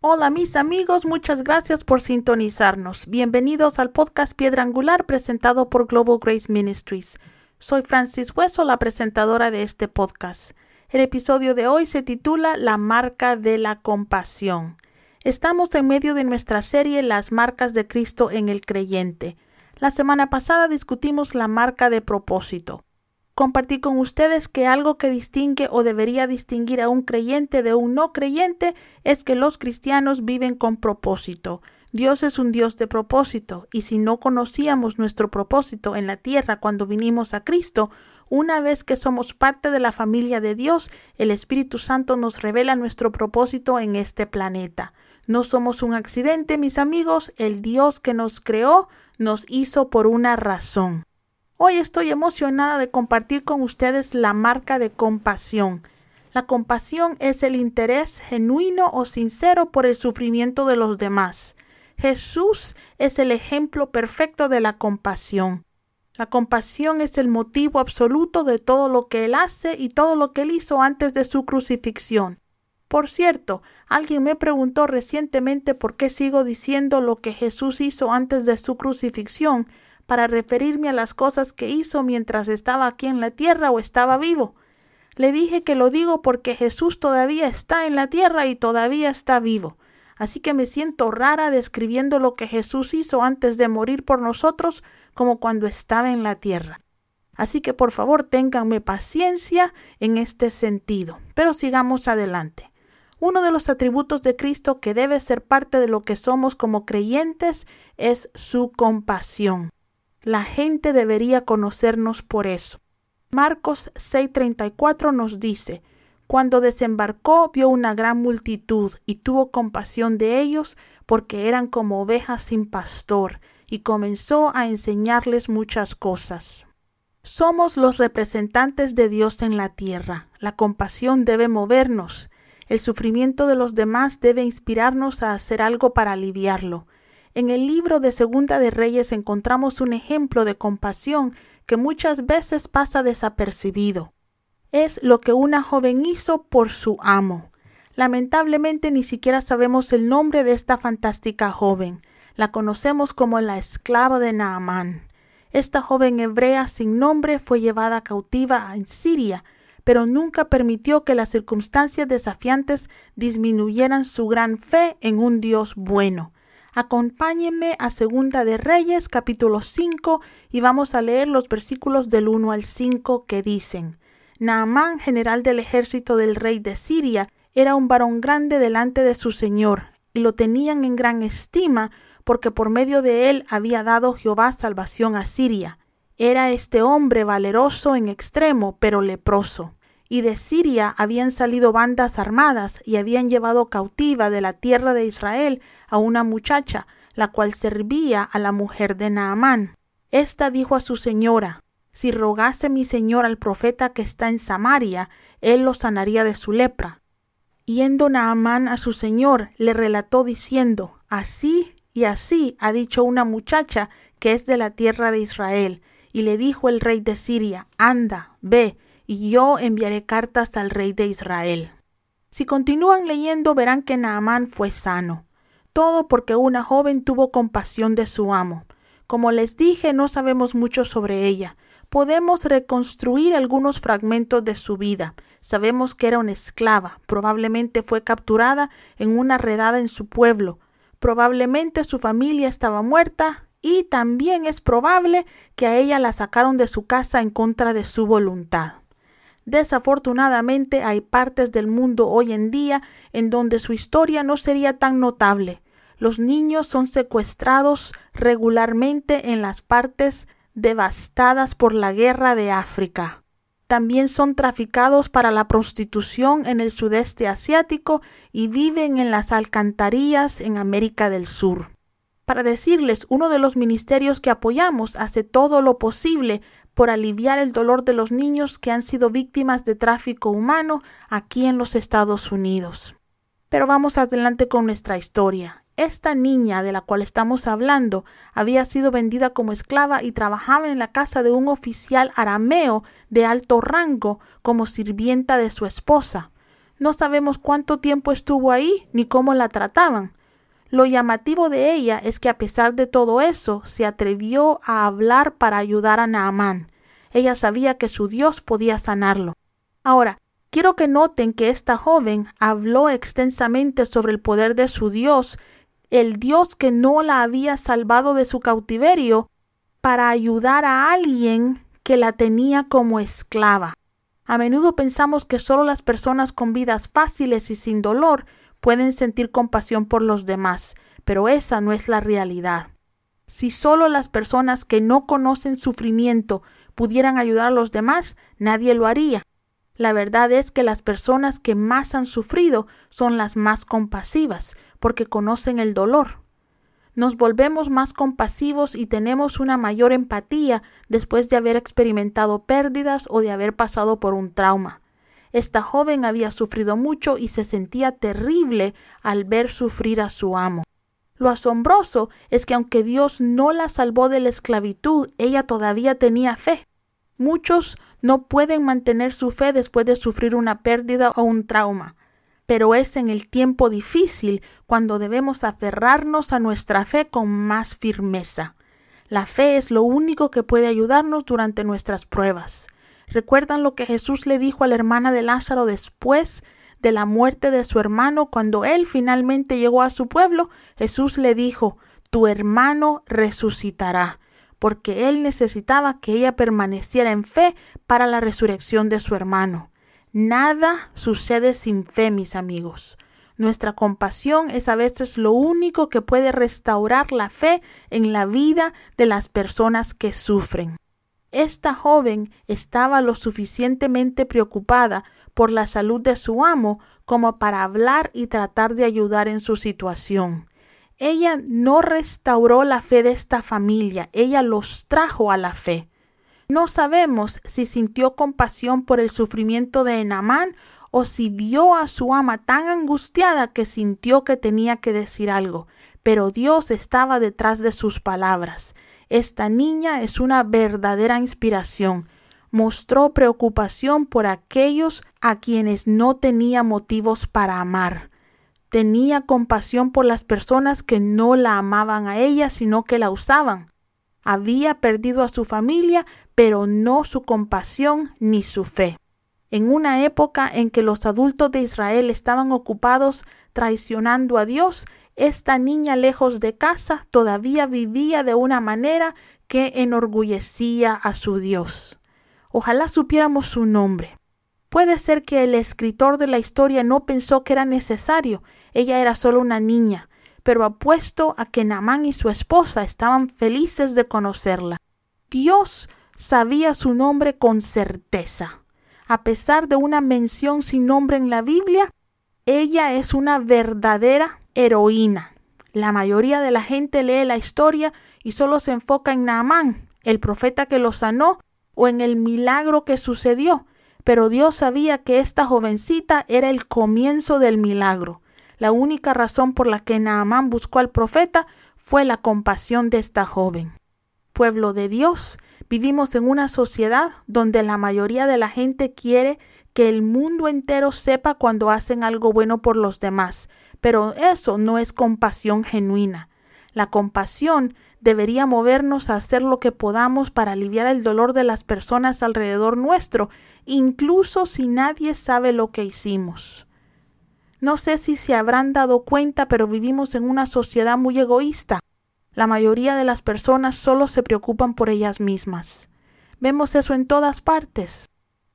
Hola mis amigos, muchas gracias por sintonizarnos. Bienvenidos al podcast Piedra Angular presentado por Global Grace Ministries. Soy Francis Hueso, la presentadora de este podcast. El episodio de hoy se titula La marca de la compasión. Estamos en medio de nuestra serie Las marcas de Cristo en el creyente. La semana pasada discutimos la marca de propósito compartí con ustedes que algo que distingue o debería distinguir a un creyente de un no creyente es que los cristianos viven con propósito. Dios es un Dios de propósito, y si no conocíamos nuestro propósito en la tierra cuando vinimos a Cristo, una vez que somos parte de la familia de Dios, el Espíritu Santo nos revela nuestro propósito en este planeta. No somos un accidente, mis amigos, el Dios que nos creó nos hizo por una razón. Hoy estoy emocionada de compartir con ustedes la marca de compasión. La compasión es el interés genuino o sincero por el sufrimiento de los demás. Jesús es el ejemplo perfecto de la compasión. La compasión es el motivo absoluto de todo lo que Él hace y todo lo que Él hizo antes de su crucifixión. Por cierto, alguien me preguntó recientemente por qué sigo diciendo lo que Jesús hizo antes de su crucifixión, para referirme a las cosas que hizo mientras estaba aquí en la tierra o estaba vivo. Le dije que lo digo porque Jesús todavía está en la tierra y todavía está vivo. Así que me siento rara describiendo lo que Jesús hizo antes de morir por nosotros como cuando estaba en la tierra. Así que por favor ténganme paciencia en este sentido. Pero sigamos adelante. Uno de los atributos de Cristo que debe ser parte de lo que somos como creyentes es su compasión. La gente debería conocernos por eso. Marcos 6:34 nos dice, Cuando desembarcó vio una gran multitud y tuvo compasión de ellos porque eran como ovejas sin pastor, y comenzó a enseñarles muchas cosas. Somos los representantes de Dios en la tierra. La compasión debe movernos. El sufrimiento de los demás debe inspirarnos a hacer algo para aliviarlo. En el libro de Segunda de Reyes encontramos un ejemplo de compasión que muchas veces pasa desapercibido. Es lo que una joven hizo por su amo. Lamentablemente ni siquiera sabemos el nombre de esta fantástica joven. La conocemos como la esclava de Naamán. Esta joven hebrea sin nombre fue llevada cautiva en Siria, pero nunca permitió que las circunstancias desafiantes disminuyeran su gran fe en un Dios bueno. Acompáñenme a Segunda de Reyes capítulo 5 y vamos a leer los versículos del 1 al 5 que dicen Naamán, general del ejército del rey de Siria, era un varón grande delante de su señor, y lo tenían en gran estima, porque por medio de él había dado Jehová salvación a Siria. Era este hombre valeroso en extremo, pero leproso y de Siria habían salido bandas armadas y habían llevado cautiva de la tierra de Israel a una muchacha, la cual servía a la mujer de Naamán. Esta dijo a su señora Si rogase mi señor al profeta que está en Samaria, él lo sanaría de su lepra. Yendo Naamán a su señor, le relató diciendo Así y así ha dicho una muchacha que es de la tierra de Israel. Y le dijo el rey de Siria Anda, ve, y yo enviaré cartas al rey de Israel. Si continúan leyendo verán que Naamán fue sano, todo porque una joven tuvo compasión de su amo. Como les dije, no sabemos mucho sobre ella. Podemos reconstruir algunos fragmentos de su vida. Sabemos que era una esclava, probablemente fue capturada en una redada en su pueblo, probablemente su familia estaba muerta y también es probable que a ella la sacaron de su casa en contra de su voluntad. Desafortunadamente hay partes del mundo hoy en día en donde su historia no sería tan notable. Los niños son secuestrados regularmente en las partes devastadas por la guerra de África. También son traficados para la prostitución en el sudeste asiático y viven en las alcantarillas en América del Sur. Para decirles, uno de los ministerios que apoyamos hace todo lo posible por aliviar el dolor de los niños que han sido víctimas de tráfico humano aquí en los Estados Unidos. Pero vamos adelante con nuestra historia. Esta niña de la cual estamos hablando había sido vendida como esclava y trabajaba en la casa de un oficial arameo de alto rango como sirvienta de su esposa. No sabemos cuánto tiempo estuvo ahí ni cómo la trataban. Lo llamativo de ella es que a pesar de todo eso, se atrevió a hablar para ayudar a Naamán. Ella sabía que su Dios podía sanarlo. Ahora, quiero que noten que esta joven habló extensamente sobre el poder de su Dios, el Dios que no la había salvado de su cautiverio, para ayudar a alguien que la tenía como esclava. A menudo pensamos que solo las personas con vidas fáciles y sin dolor pueden sentir compasión por los demás, pero esa no es la realidad. Si solo las personas que no conocen sufrimiento pudieran ayudar a los demás, nadie lo haría. La verdad es que las personas que más han sufrido son las más compasivas, porque conocen el dolor nos volvemos más compasivos y tenemos una mayor empatía después de haber experimentado pérdidas o de haber pasado por un trauma. Esta joven había sufrido mucho y se sentía terrible al ver sufrir a su amo. Lo asombroso es que aunque Dios no la salvó de la esclavitud, ella todavía tenía fe. Muchos no pueden mantener su fe después de sufrir una pérdida o un trauma pero es en el tiempo difícil cuando debemos aferrarnos a nuestra fe con más firmeza. La fe es lo único que puede ayudarnos durante nuestras pruebas. ¿Recuerdan lo que Jesús le dijo a la hermana de Lázaro después de la muerte de su hermano cuando él finalmente llegó a su pueblo? Jesús le dijo, tu hermano resucitará, porque él necesitaba que ella permaneciera en fe para la resurrección de su hermano. Nada sucede sin fe, mis amigos. Nuestra compasión es a veces lo único que puede restaurar la fe en la vida de las personas que sufren. Esta joven estaba lo suficientemente preocupada por la salud de su amo como para hablar y tratar de ayudar en su situación. Ella no restauró la fe de esta familia, ella los trajo a la fe. No sabemos si sintió compasión por el sufrimiento de Enamán o si vio a su ama tan angustiada que sintió que tenía que decir algo, pero Dios estaba detrás de sus palabras. Esta niña es una verdadera inspiración. Mostró preocupación por aquellos a quienes no tenía motivos para amar. Tenía compasión por las personas que no la amaban a ella, sino que la usaban. Había perdido a su familia, pero no su compasión ni su fe. En una época en que los adultos de Israel estaban ocupados traicionando a Dios, esta niña lejos de casa todavía vivía de una manera que enorgullecía a su Dios. Ojalá supiéramos su nombre. Puede ser que el escritor de la historia no pensó que era necesario, ella era solo una niña, pero apuesto a que Namán y su esposa estaban felices de conocerla. Dios sabía su nombre con certeza. A pesar de una mención sin nombre en la Biblia, ella es una verdadera heroína. La mayoría de la gente lee la historia y solo se enfoca en Naamán, el profeta que lo sanó, o en el milagro que sucedió, pero Dios sabía que esta jovencita era el comienzo del milagro. La única razón por la que Naamán buscó al profeta fue la compasión de esta joven. Pueblo de Dios, Vivimos en una sociedad donde la mayoría de la gente quiere que el mundo entero sepa cuando hacen algo bueno por los demás, pero eso no es compasión genuina. La compasión debería movernos a hacer lo que podamos para aliviar el dolor de las personas alrededor nuestro, incluso si nadie sabe lo que hicimos. No sé si se habrán dado cuenta, pero vivimos en una sociedad muy egoísta. La mayoría de las personas solo se preocupan por ellas mismas. Vemos eso en todas partes.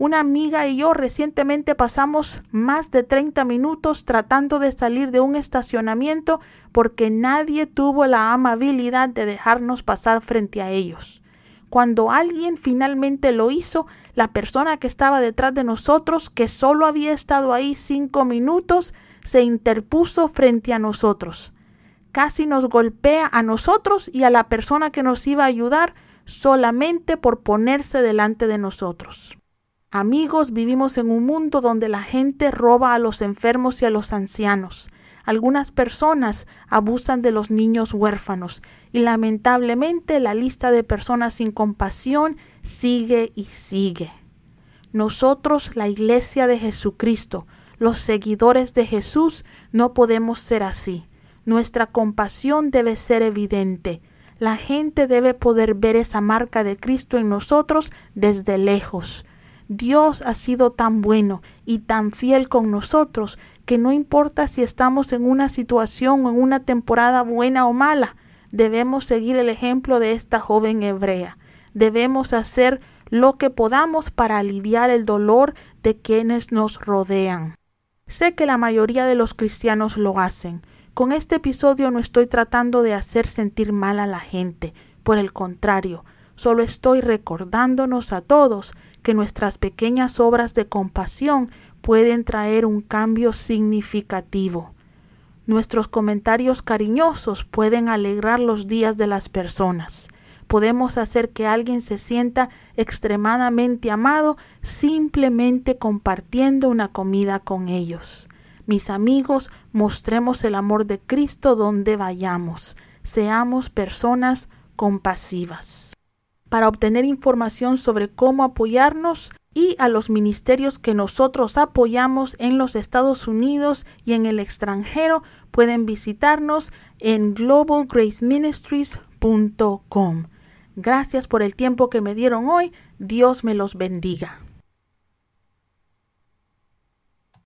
Una amiga y yo recientemente pasamos más de 30 minutos tratando de salir de un estacionamiento porque nadie tuvo la amabilidad de dejarnos pasar frente a ellos. Cuando alguien finalmente lo hizo, la persona que estaba detrás de nosotros, que solo había estado ahí cinco minutos, se interpuso frente a nosotros casi nos golpea a nosotros y a la persona que nos iba a ayudar solamente por ponerse delante de nosotros. Amigos, vivimos en un mundo donde la gente roba a los enfermos y a los ancianos. Algunas personas abusan de los niños huérfanos y lamentablemente la lista de personas sin compasión sigue y sigue. Nosotros, la Iglesia de Jesucristo, Los seguidores de Jesús no podemos ser así. Nuestra compasión debe ser evidente. La gente debe poder ver esa marca de Cristo en nosotros desde lejos. Dios ha sido tan bueno y tan fiel con nosotros que no importa si estamos en una situación o en una temporada buena o mala, debemos seguir el ejemplo de esta joven hebrea. Debemos hacer lo que podamos para aliviar el dolor de quienes nos rodean. Sé que la mayoría de los cristianos lo hacen. Con este episodio no estoy tratando de hacer sentir mal a la gente. Por el contrario, solo estoy recordándonos a todos que nuestras pequeñas obras de compasión pueden traer un cambio significativo. Nuestros comentarios cariñosos pueden alegrar los días de las personas. Podemos hacer que alguien se sienta extremadamente amado simplemente compartiendo una comida con ellos. Mis amigos, mostremos el amor de Cristo donde vayamos. Seamos personas compasivas. Para obtener información sobre cómo apoyarnos, y a los ministerios que nosotros apoyamos en los Estados Unidos y en el extranjero pueden visitarnos en globalgraceministries.com. Gracias por el tiempo que me dieron hoy. Dios me los bendiga.